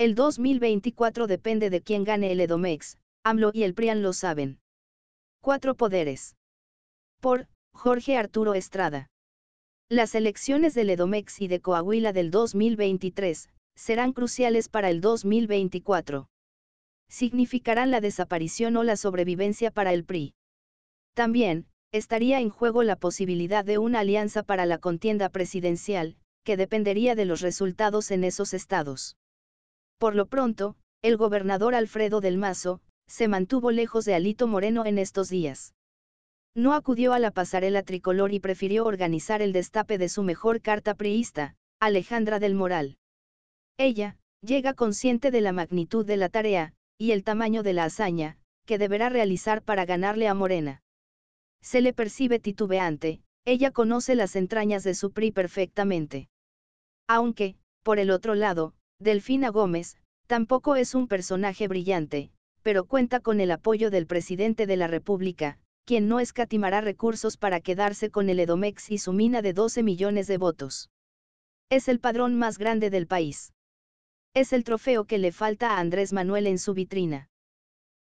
El 2024 depende de quién gane el Edomex, AMLO y el PRIAN lo saben. Cuatro poderes. Por, Jorge Arturo Estrada. Las elecciones del Edomex y de Coahuila del 2023, serán cruciales para el 2024. Significarán la desaparición o la sobrevivencia para el PRI. También, estaría en juego la posibilidad de una alianza para la contienda presidencial, que dependería de los resultados en esos estados. Por lo pronto, el gobernador Alfredo del Mazo, se mantuvo lejos de Alito Moreno en estos días. No acudió a la pasarela tricolor y prefirió organizar el destape de su mejor carta priista, Alejandra del Moral. Ella, llega consciente de la magnitud de la tarea, y el tamaño de la hazaña, que deberá realizar para ganarle a Morena. Se le percibe titubeante, ella conoce las entrañas de su PRI perfectamente. Aunque, por el otro lado, Delfina Gómez, tampoco es un personaje brillante, pero cuenta con el apoyo del presidente de la República, quien no escatimará recursos para quedarse con el Edomex y su mina de 12 millones de votos. Es el padrón más grande del país. Es el trofeo que le falta a Andrés Manuel en su vitrina.